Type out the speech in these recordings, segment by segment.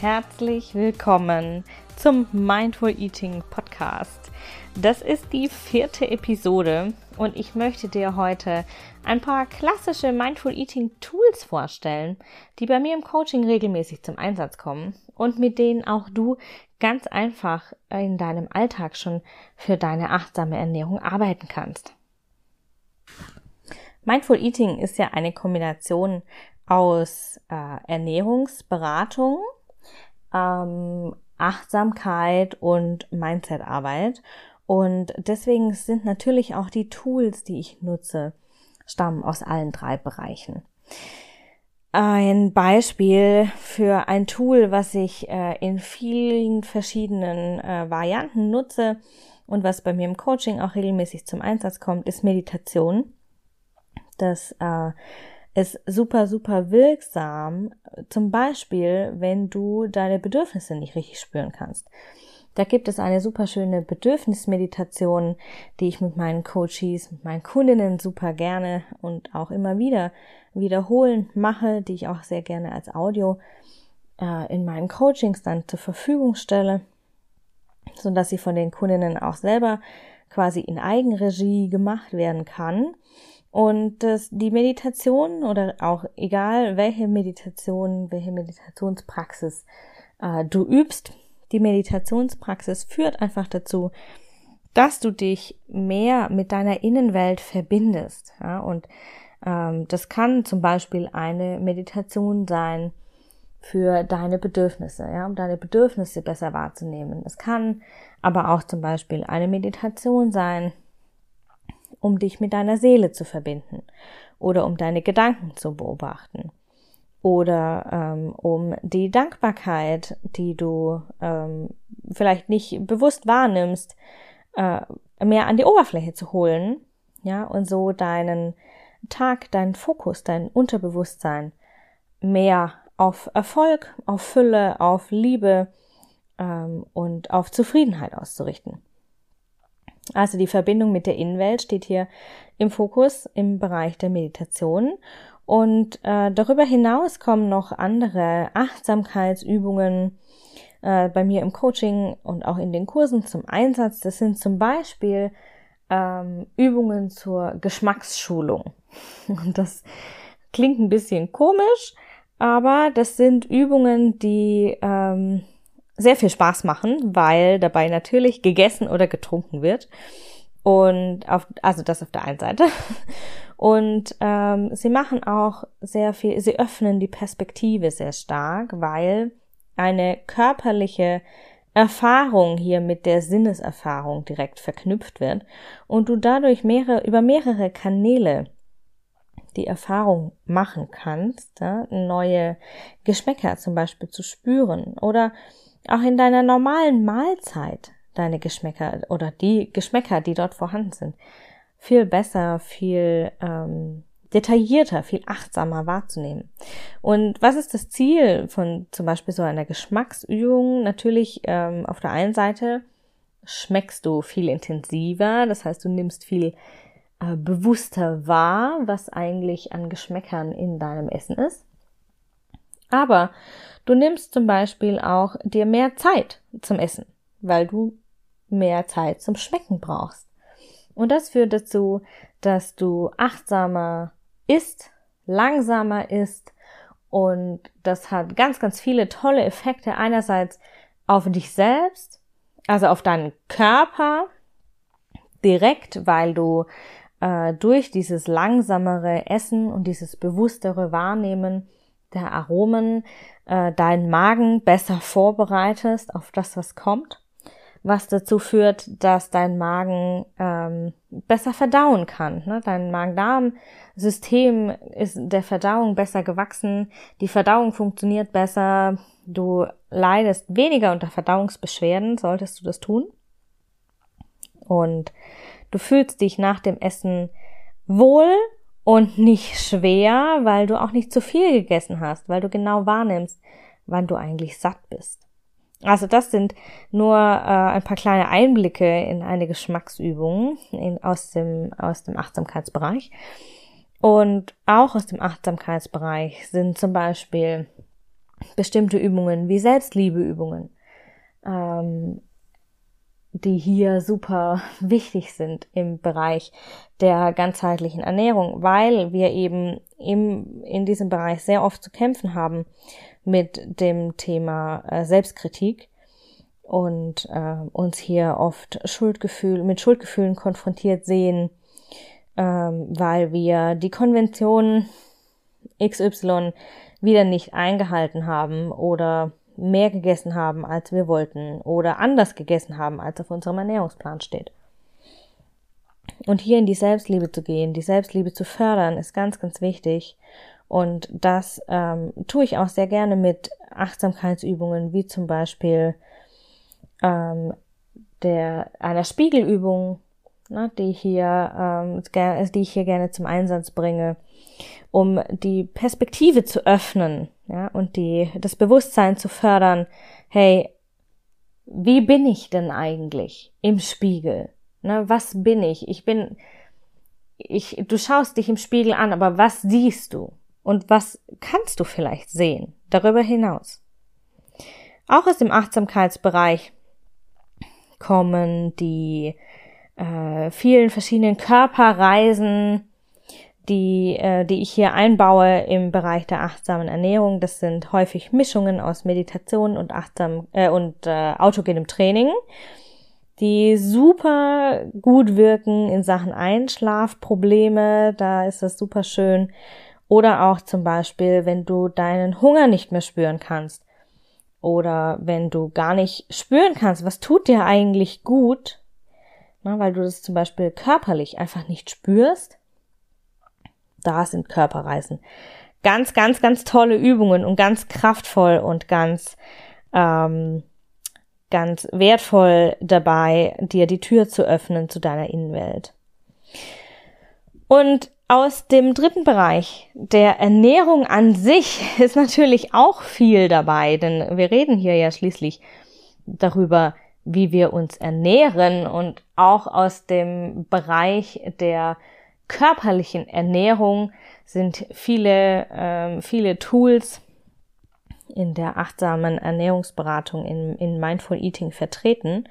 Herzlich willkommen zum Mindful Eating Podcast. Das ist die vierte Episode und ich möchte dir heute ein paar klassische Mindful Eating Tools vorstellen, die bei mir im Coaching regelmäßig zum Einsatz kommen und mit denen auch du ganz einfach in deinem Alltag schon für deine achtsame Ernährung arbeiten kannst. Mindful Eating ist ja eine Kombination aus äh, Ernährungsberatung, ähm, Achtsamkeit und Mindsetarbeit. Und deswegen sind natürlich auch die Tools, die ich nutze, stammen aus allen drei Bereichen. Ein Beispiel für ein Tool, was ich äh, in vielen verschiedenen äh, Varianten nutze und was bei mir im Coaching auch regelmäßig zum Einsatz kommt, ist Meditation. Das äh, ist super, super wirksam. Zum Beispiel, wenn du deine Bedürfnisse nicht richtig spüren kannst. Da gibt es eine super schöne Bedürfnismeditation, die ich mit meinen Coaches, mit meinen Kundinnen super gerne und auch immer wieder wiederholen mache, die ich auch sehr gerne als Audio äh, in meinen Coachings dann zur Verfügung stelle, so dass sie von den Kundinnen auch selber quasi in Eigenregie gemacht werden kann. Und das, die Meditation oder auch egal welche Meditation, welche Meditationspraxis äh, du übst, die Meditationspraxis führt einfach dazu, dass du dich mehr mit deiner Innenwelt verbindest. Ja? Und ähm, das kann zum Beispiel eine Meditation sein für deine Bedürfnisse, ja, um deine Bedürfnisse besser wahrzunehmen. Es kann aber auch zum Beispiel eine Meditation sein um dich mit deiner Seele zu verbinden oder um deine Gedanken zu beobachten oder ähm, um die Dankbarkeit, die du ähm, vielleicht nicht bewusst wahrnimmst, äh, mehr an die Oberfläche zu holen, ja, und so deinen Tag, deinen Fokus, dein Unterbewusstsein mehr auf Erfolg, auf Fülle, auf Liebe ähm, und auf Zufriedenheit auszurichten. Also die Verbindung mit der Innenwelt steht hier im Fokus im Bereich der Meditation. Und äh, darüber hinaus kommen noch andere Achtsamkeitsübungen äh, bei mir im Coaching und auch in den Kursen zum Einsatz. Das sind zum Beispiel ähm, Übungen zur Geschmacksschulung. Und das klingt ein bisschen komisch, aber das sind Übungen, die ähm, sehr viel Spaß machen, weil dabei natürlich gegessen oder getrunken wird. Und auf, also das auf der einen Seite. Und ähm, sie machen auch sehr viel, sie öffnen die Perspektive sehr stark, weil eine körperliche Erfahrung hier mit der Sinneserfahrung direkt verknüpft wird und du dadurch mehrere, über mehrere Kanäle die Erfahrung machen kannst, ja, neue Geschmäcker zum Beispiel zu spüren oder auch in deiner normalen Mahlzeit deine Geschmäcker oder die Geschmäcker, die dort vorhanden sind, viel besser, viel ähm, detaillierter, viel achtsamer wahrzunehmen. Und was ist das Ziel von zum Beispiel so einer Geschmacksübung? Natürlich ähm, auf der einen Seite schmeckst du viel intensiver, das heißt, du nimmst viel äh, bewusster wahr, was eigentlich an Geschmäckern in deinem Essen ist. Aber du nimmst zum Beispiel auch dir mehr Zeit zum Essen, weil du mehr Zeit zum Schmecken brauchst. Und das führt dazu, dass du achtsamer isst, langsamer isst und das hat ganz, ganz viele tolle Effekte. Einerseits auf dich selbst, also auf deinen Körper direkt, weil du äh, durch dieses langsamere Essen und dieses bewusstere Wahrnehmen der Aromen äh, deinen Magen besser vorbereitest auf das, was kommt, was dazu führt, dass dein Magen ähm, besser verdauen kann. Ne? Dein Magen-Darm-System ist der Verdauung besser gewachsen, die Verdauung funktioniert besser, du leidest weniger unter Verdauungsbeschwerden, solltest du das tun. Und du fühlst dich nach dem Essen wohl und nicht schwer, weil du auch nicht zu viel gegessen hast, weil du genau wahrnimmst, wann du eigentlich satt bist. Also das sind nur äh, ein paar kleine Einblicke in eine Geschmacksübung in, aus, dem, aus dem Achtsamkeitsbereich. Und auch aus dem Achtsamkeitsbereich sind zum Beispiel bestimmte Übungen wie Selbstliebeübungen, ähm, die hier super wichtig sind im Bereich der ganzheitlichen Ernährung, weil wir eben im, in diesem Bereich sehr oft zu kämpfen haben mit dem Thema äh, Selbstkritik und äh, uns hier oft Schuldgefühl, mit Schuldgefühlen konfrontiert sehen, ähm, weil wir die Konvention XY wieder nicht eingehalten haben oder mehr gegessen haben, als wir wollten oder anders gegessen haben, als auf unserem Ernährungsplan steht. Und hier in die Selbstliebe zu gehen, die Selbstliebe zu fördern, ist ganz, ganz wichtig. Und das ähm, tue ich auch sehr gerne mit Achtsamkeitsübungen, wie zum Beispiel ähm, der einer Spiegelübung, ne, die hier, ähm, die ich hier gerne zum Einsatz bringe, um die Perspektive zu öffnen, ja, und die das Bewusstsein zu fördern. Hey, wie bin ich denn eigentlich im Spiegel? Ne, was bin ich? Ich bin, ich, du schaust dich im Spiegel an, aber was siehst du? Und was kannst du vielleicht sehen darüber hinaus? Auch aus dem Achtsamkeitsbereich kommen die äh, vielen verschiedenen Körperreisen, die, äh, die ich hier einbaue im Bereich der achtsamen Ernährung. Das sind häufig Mischungen aus Meditation und achtsam äh, und äh, autogenem Training, die super gut wirken in Sachen Einschlafprobleme. Da ist das super schön. Oder auch zum Beispiel, wenn du deinen Hunger nicht mehr spüren kannst. Oder wenn du gar nicht spüren kannst, was tut dir eigentlich gut, na, weil du das zum Beispiel körperlich einfach nicht spürst. Da sind Körperreisen. Ganz, ganz, ganz tolle Übungen und ganz kraftvoll und ganz, ähm, ganz wertvoll dabei, dir die Tür zu öffnen zu deiner Innenwelt. Und aus dem dritten Bereich, der Ernährung an sich, ist natürlich auch viel dabei, denn wir reden hier ja schließlich darüber, wie wir uns ernähren und auch aus dem Bereich der körperlichen Ernährung sind viele, äh, viele Tools in der achtsamen Ernährungsberatung in, in Mindful Eating vertreten.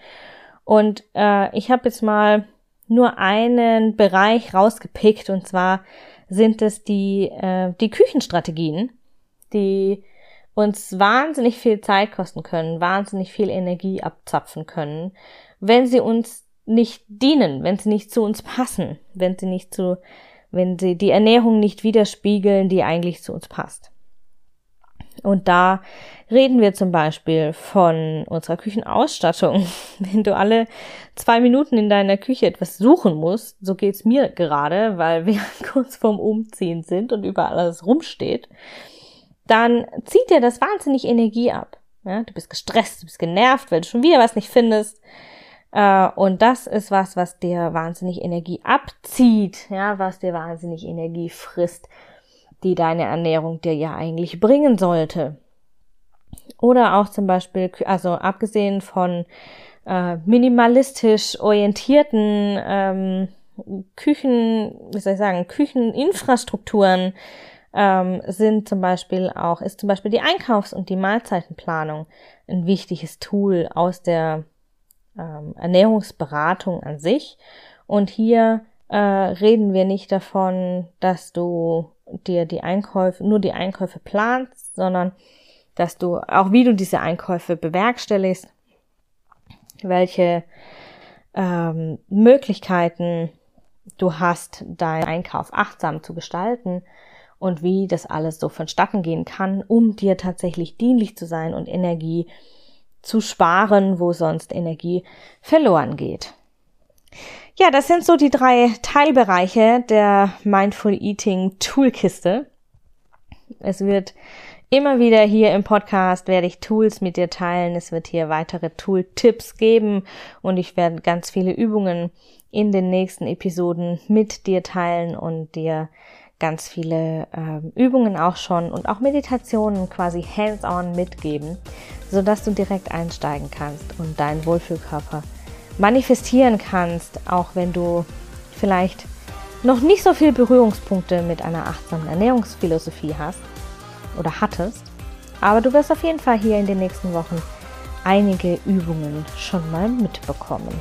Und äh, ich habe jetzt mal nur einen Bereich rausgepickt und zwar sind es die, äh, die Küchenstrategien, die uns wahnsinnig viel Zeit kosten können, wahnsinnig viel Energie abzapfen können, wenn sie uns nicht dienen, wenn sie nicht zu uns passen, wenn sie nicht zu, wenn sie die Ernährung nicht widerspiegeln, die eigentlich zu uns passt. Und da reden wir zum Beispiel von unserer Küchenausstattung. Wenn du alle zwei Minuten in deiner Küche etwas suchen musst, so geht's mir gerade, weil wir kurz vorm Umziehen sind und überall alles rumsteht, dann zieht dir das wahnsinnig Energie ab. Ja, du bist gestresst, du bist genervt, weil du schon wieder was nicht findest. Äh, und das ist was, was dir wahnsinnig Energie abzieht, ja, was dir wahnsinnig Energie frisst die deine Ernährung dir ja eigentlich bringen sollte. Oder auch zum Beispiel, also abgesehen von äh, minimalistisch orientierten ähm, Küchen, wie soll ich sagen, Kücheninfrastrukturen ähm, sind zum Beispiel auch, ist zum Beispiel die Einkaufs- und die Mahlzeitenplanung ein wichtiges Tool aus der ähm, Ernährungsberatung an sich. Und hier äh, reden wir nicht davon, dass du dir die Einkäufe, nur die Einkäufe planst, sondern dass du auch wie du diese Einkäufe bewerkstelligst, welche ähm, Möglichkeiten du hast, deinen Einkauf achtsam zu gestalten und wie das alles so vonstatten gehen kann, um dir tatsächlich dienlich zu sein und Energie zu sparen, wo sonst Energie verloren geht. Ja, das sind so die drei Teilbereiche der Mindful Eating Toolkiste. Es wird immer wieder hier im Podcast werde ich Tools mit dir teilen. Es wird hier weitere Tool-Tipps geben und ich werde ganz viele Übungen in den nächsten Episoden mit dir teilen und dir ganz viele äh, Übungen auch schon und auch Meditationen quasi hands-on mitgeben, so dass du direkt einsteigen kannst und deinen Wohlfühlkörper manifestieren kannst, auch wenn du vielleicht noch nicht so viel Berührungspunkte mit einer achtsamen Ernährungsphilosophie hast oder hattest. Aber du wirst auf jeden Fall hier in den nächsten Wochen einige Übungen schon mal mitbekommen.